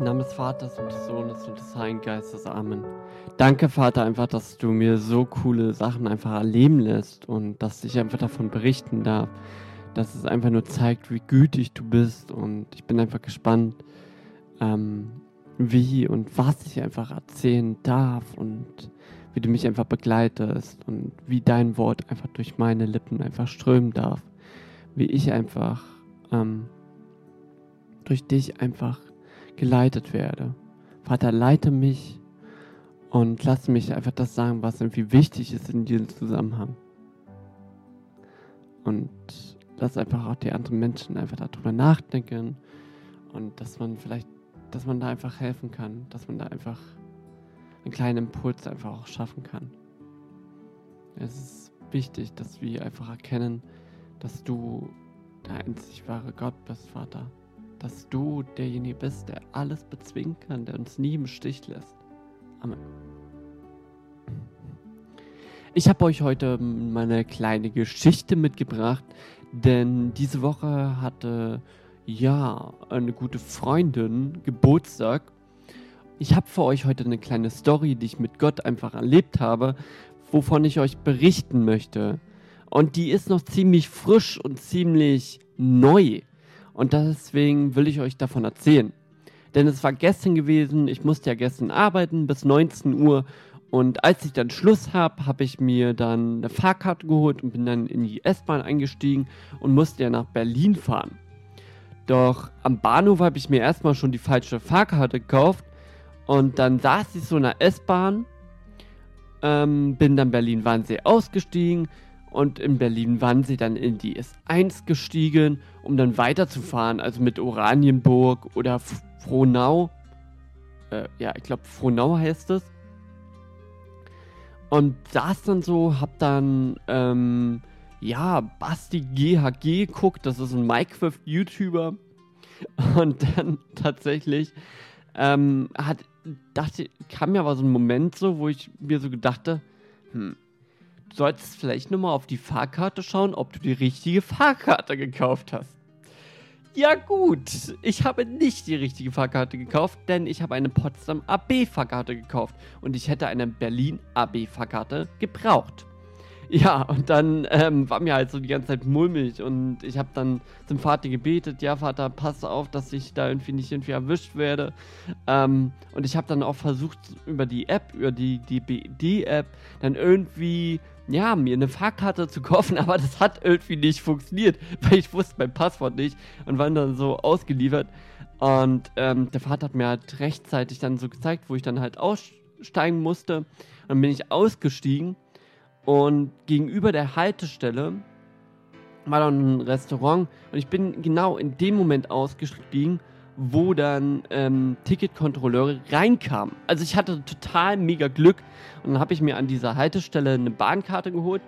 Im Namen des Vaters und des Sohnes und des Heiligen Geistes. Amen. Danke, Vater, einfach, dass du mir so coole Sachen einfach erleben lässt und dass ich einfach davon berichten darf. Dass es einfach nur zeigt, wie gütig du bist und ich bin einfach gespannt, ähm, wie und was ich einfach erzählen darf und wie du mich einfach begleitest und wie dein Wort einfach durch meine Lippen einfach strömen darf. Wie ich einfach ähm, durch dich einfach geleitet werde. Vater, leite mich und lass mich einfach das sagen, was irgendwie wichtig ist in diesem Zusammenhang. Und lass einfach auch die anderen Menschen einfach darüber nachdenken und dass man vielleicht, dass man da einfach helfen kann, dass man da einfach einen kleinen Impuls einfach auch schaffen kann. Es ist wichtig, dass wir einfach erkennen, dass du der einzig wahre Gott bist, Vater dass du derjenige bist, der alles bezwingen kann, der uns nie im Stich lässt. Amen. Ich habe euch heute meine kleine Geschichte mitgebracht, denn diese Woche hatte ja eine gute Freundin Geburtstag. Ich habe für euch heute eine kleine Story, die ich mit Gott einfach erlebt habe, wovon ich euch berichten möchte. Und die ist noch ziemlich frisch und ziemlich neu. Und deswegen will ich euch davon erzählen. Denn es war gestern gewesen, ich musste ja gestern arbeiten bis 19 Uhr. Und als ich dann Schluss habe, habe ich mir dann eine Fahrkarte geholt und bin dann in die S-Bahn eingestiegen und musste ja nach Berlin fahren. Doch am Bahnhof habe ich mir erstmal schon die falsche Fahrkarte gekauft. Und dann saß ich so in der S-Bahn, ähm, bin dann Berlin-Wannsee ausgestiegen, und in Berlin waren sie dann in die S1 gestiegen, um dann weiterzufahren, also mit Oranienburg oder Frohnau. Äh, ja, ich glaube Frohnau heißt es. Und saß dann so, hab dann, ähm, ja, Basti GHG geguckt, das ist ein Minecraft-YouTuber. Und dann tatsächlich, ähm, hat, dachte, kam mir aber so ein Moment so, wo ich mir so gedachte, hm, solltest vielleicht nochmal auf die Fahrkarte schauen, ob du die richtige Fahrkarte gekauft hast. Ja gut, ich habe nicht die richtige Fahrkarte gekauft, denn ich habe eine Potsdam AB-Fahrkarte gekauft und ich hätte eine Berlin AB-Fahrkarte gebraucht. Ja, und dann ähm, war mir halt so die ganze Zeit mulmig und ich habe dann zum Vater gebetet, ja Vater, pass auf, dass ich da irgendwie nicht irgendwie erwischt werde. Ähm, und ich habe dann auch versucht, über die App, über die DBD-App, dann irgendwie, ja, mir eine Fahrkarte zu kaufen, aber das hat irgendwie nicht funktioniert, weil ich wusste mein Passwort nicht und war dann so ausgeliefert. Und ähm, der Vater hat mir halt rechtzeitig dann so gezeigt, wo ich dann halt aussteigen musste. Und dann bin ich ausgestiegen und gegenüber der Haltestelle war dann ein Restaurant und ich bin genau in dem Moment ausgestiegen, wo dann ähm, Ticketkontrolleure reinkamen. Also ich hatte total mega Glück und dann habe ich mir an dieser Haltestelle eine Bahnkarte geholt,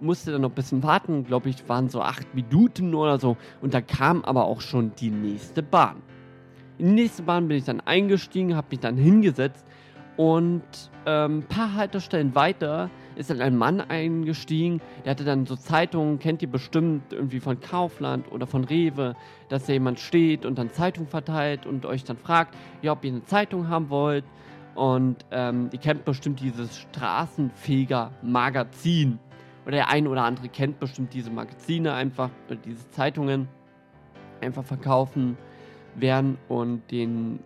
musste dann noch ein bisschen warten, glaube ich, waren so acht Minuten oder so und da kam aber auch schon die nächste Bahn. In die nächste Bahn bin ich dann eingestiegen, habe mich dann hingesetzt und ein ähm, paar Haltestellen weiter ist dann ein Mann eingestiegen, der hatte dann so Zeitungen, kennt ihr bestimmt irgendwie von Kaufland oder von Rewe, dass da jemand steht und dann Zeitung verteilt und euch dann fragt, ja, ob ihr eine Zeitung haben wollt. Und ähm, ihr kennt bestimmt dieses Straßenfeger Magazin. Oder der ein oder andere kennt bestimmt diese Magazine einfach, oder diese Zeitungen einfach verkaufen werden und den,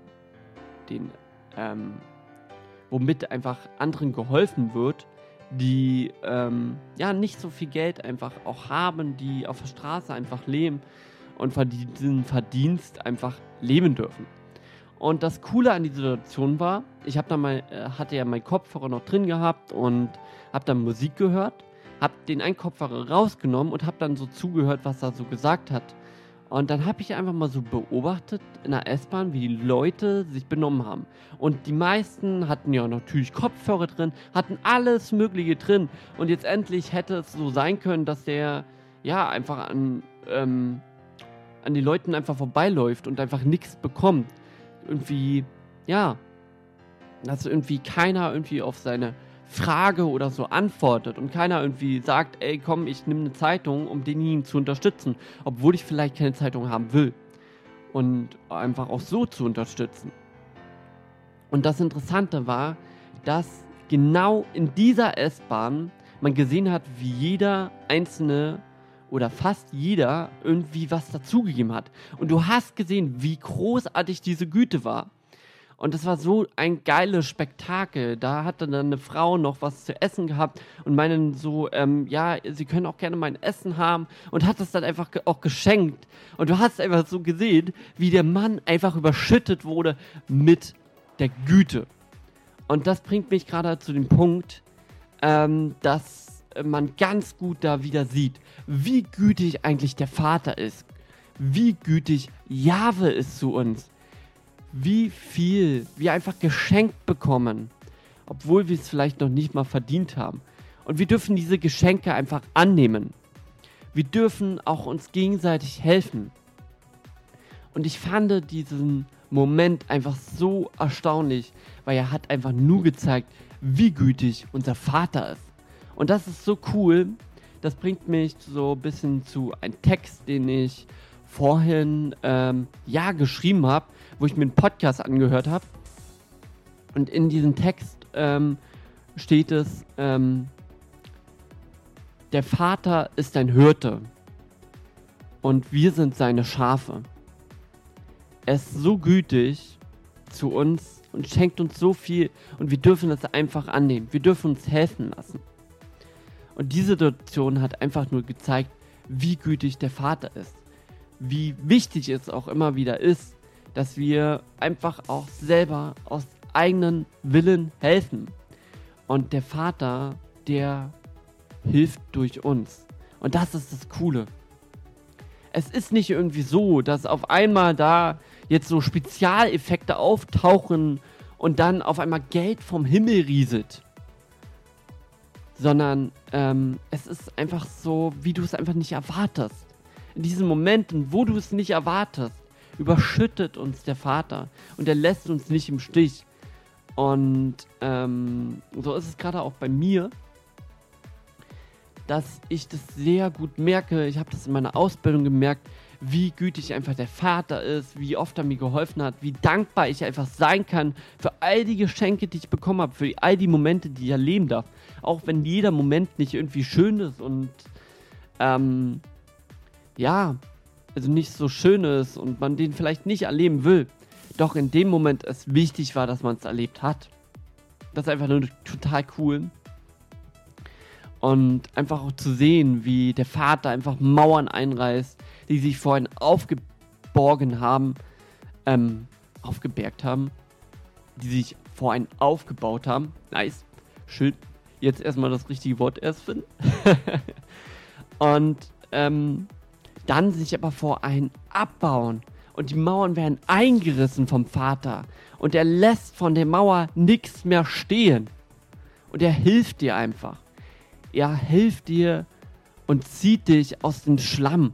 den ähm, womit einfach anderen geholfen wird, die ähm, ja nicht so viel Geld einfach auch haben, die auf der Straße einfach leben und von diesem Verdienst einfach leben dürfen. Und das Coole an dieser Situation war, ich habe da mal, äh, hatte ja meinen Kopfhörer noch drin gehabt und habe dann Musik gehört, habe den einen Kopfhörer rausgenommen und habe dann so zugehört, was er so gesagt hat. Und dann habe ich einfach mal so beobachtet in der S-Bahn, wie die Leute sich benommen haben. Und die meisten hatten ja natürlich Kopfhörer drin, hatten alles Mögliche drin. Und jetzt endlich hätte es so sein können, dass der ja einfach an, ähm, an die Leuten einfach vorbeiläuft und einfach nichts bekommt. Irgendwie, ja, dass irgendwie keiner irgendwie auf seine Frage oder so antwortet und keiner irgendwie sagt, ey komm, ich nehme eine Zeitung, um denjenigen zu unterstützen, obwohl ich vielleicht keine Zeitung haben will. Und einfach auch so zu unterstützen. Und das Interessante war, dass genau in dieser S-Bahn man gesehen hat, wie jeder einzelne oder fast jeder irgendwie was dazugegeben hat. Und du hast gesehen, wie großartig diese Güte war. Und das war so ein geiles Spektakel. Da hatte dann eine Frau noch was zu essen gehabt und meinen so, ähm, ja, sie können auch gerne mein Essen haben und hat das dann einfach auch geschenkt. Und du hast einfach so gesehen, wie der Mann einfach überschüttet wurde mit der Güte. Und das bringt mich gerade zu dem Punkt, ähm, dass man ganz gut da wieder sieht, wie gütig eigentlich der Vater ist. Wie gütig Jahwe ist zu uns wie viel wir einfach geschenkt bekommen, obwohl wir es vielleicht noch nicht mal verdient haben. Und wir dürfen diese Geschenke einfach annehmen. Wir dürfen auch uns gegenseitig helfen. Und ich fand diesen Moment einfach so erstaunlich, weil er hat einfach nur gezeigt, wie gütig unser Vater ist. Und das ist so cool. Das bringt mich so ein bisschen zu einem Text, den ich vorhin ähm, ja geschrieben habe, wo ich mir einen Podcast angehört habe. Und in diesem Text ähm, steht es, ähm, der Vater ist ein Hirte und wir sind seine Schafe. Er ist so gütig zu uns und schenkt uns so viel und wir dürfen das einfach annehmen. Wir dürfen uns helfen lassen. Und diese Situation hat einfach nur gezeigt, wie gütig der Vater ist. Wie wichtig es auch immer wieder ist, dass wir einfach auch selber aus eigenen Willen helfen. Und der Vater, der hilft durch uns. Und das ist das Coole. Es ist nicht irgendwie so, dass auf einmal da jetzt so Spezialeffekte auftauchen und dann auf einmal Geld vom Himmel rieselt. Sondern ähm, es ist einfach so, wie du es einfach nicht erwartest. In diesen Momenten, wo du es nicht erwartest, überschüttet uns der Vater und er lässt uns nicht im Stich. Und ähm, so ist es gerade auch bei mir, dass ich das sehr gut merke. Ich habe das in meiner Ausbildung gemerkt, wie gütig einfach der Vater ist, wie oft er mir geholfen hat, wie dankbar ich einfach sein kann für all die Geschenke, die ich bekommen habe, für all die Momente, die ich erleben darf. Auch wenn jeder Moment nicht irgendwie schön ist und ähm, ja, also nicht so schön ist und man den vielleicht nicht erleben will, doch in dem Moment es wichtig war, dass man es erlebt hat. Das ist einfach nur total cool. Und einfach auch zu sehen, wie der Vater einfach Mauern einreißt, die sich vorhin aufgeborgen haben, ähm, aufgebergt haben, die sich vorhin aufgebaut haben. Nice. Schön. Jetzt erstmal das richtige Wort erst finden. und ähm, dann sich aber vor einen abbauen und die Mauern werden eingerissen vom Vater und er lässt von der Mauer nichts mehr stehen und er hilft dir einfach. Er hilft dir und zieht dich aus dem Schlamm.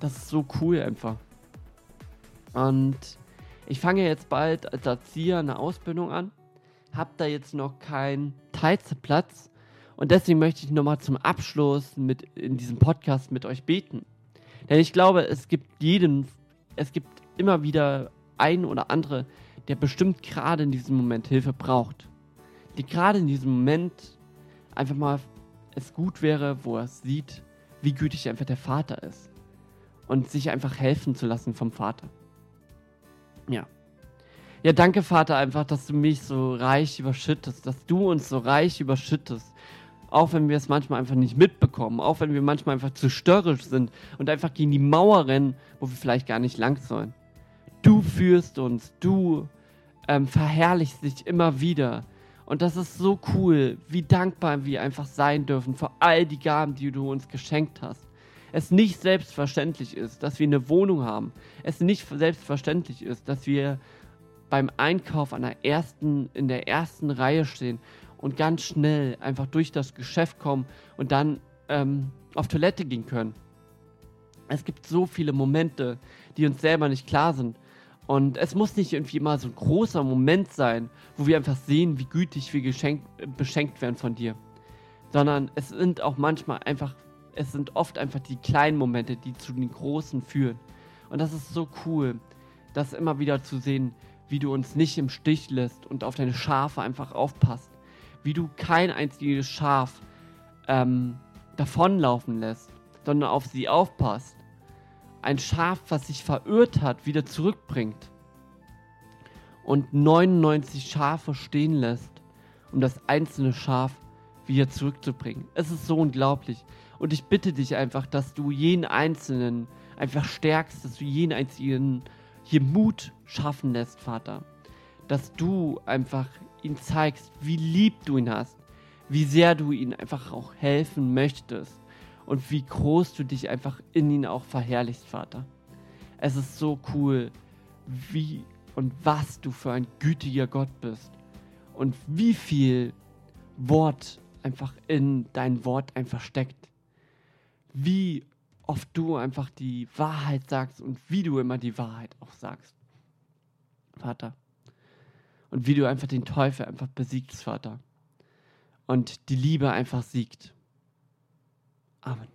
Das ist so cool einfach. Und ich fange jetzt bald als Erzieher eine Ausbildung an, hab da jetzt noch keinen Teilzeitplatz und deswegen möchte ich nochmal zum Abschluss mit in diesem Podcast mit euch beten. Denn ich glaube, es gibt jeden, es gibt immer wieder einen oder andere, der bestimmt gerade in diesem Moment Hilfe braucht. Die gerade in diesem Moment einfach mal es gut wäre, wo er sieht, wie gütig einfach der Vater ist. Und sich einfach helfen zu lassen vom Vater. Ja. Ja, danke Vater einfach, dass du mich so reich überschüttest, dass du uns so reich überschüttest auch wenn wir es manchmal einfach nicht mitbekommen, auch wenn wir manchmal einfach zu störrisch sind und einfach gegen die Mauer rennen, wo wir vielleicht gar nicht lang sollen. Du führst uns, du ähm, verherrlichst dich immer wieder. Und das ist so cool, wie dankbar wir einfach sein dürfen für all die Gaben, die du uns geschenkt hast. Es nicht selbstverständlich ist, dass wir eine Wohnung haben. Es nicht selbstverständlich ist, dass wir beim Einkauf an der ersten, in der ersten Reihe stehen und ganz schnell einfach durch das Geschäft kommen und dann ähm, auf Toilette gehen können. Es gibt so viele Momente, die uns selber nicht klar sind. Und es muss nicht irgendwie mal so ein großer Moment sein, wo wir einfach sehen, wie gütig wir geschenkt, beschenkt werden von dir. Sondern es sind auch manchmal einfach, es sind oft einfach die kleinen Momente, die zu den großen führen. Und das ist so cool, das immer wieder zu sehen, wie du uns nicht im Stich lässt und auf deine Schafe einfach aufpasst, wie du kein einziges Schaf ähm, davonlaufen lässt, sondern auf sie aufpasst. Ein Schaf, was sich verirrt hat, wieder zurückbringt und 99 Schafe stehen lässt, um das einzelne Schaf wieder zurückzubringen. Es ist so unglaublich. Und ich bitte dich einfach, dass du jeden Einzelnen einfach stärkst, dass du jeden Einzigen hier Mut schaffen lässt, Vater. Dass du einfach ihm zeigst, wie lieb du ihn hast, wie sehr du ihm einfach auch helfen möchtest und wie groß du dich einfach in ihn auch verherrlichst, Vater. Es ist so cool, wie und was du für ein gütiger Gott bist und wie viel Wort einfach in dein Wort einfach steckt. Wie oft du einfach die Wahrheit sagst und wie du immer die Wahrheit auch sagst. Vater. Und wie du einfach den Teufel einfach besiegst, Vater. Und die Liebe einfach siegt. Amen.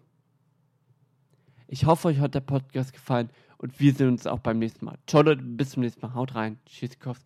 Ich hoffe, euch hat der Podcast gefallen und wir sehen uns auch beim nächsten Mal. Ciao, Leute, bis zum nächsten Mal. Haut rein. Tschüssikowski.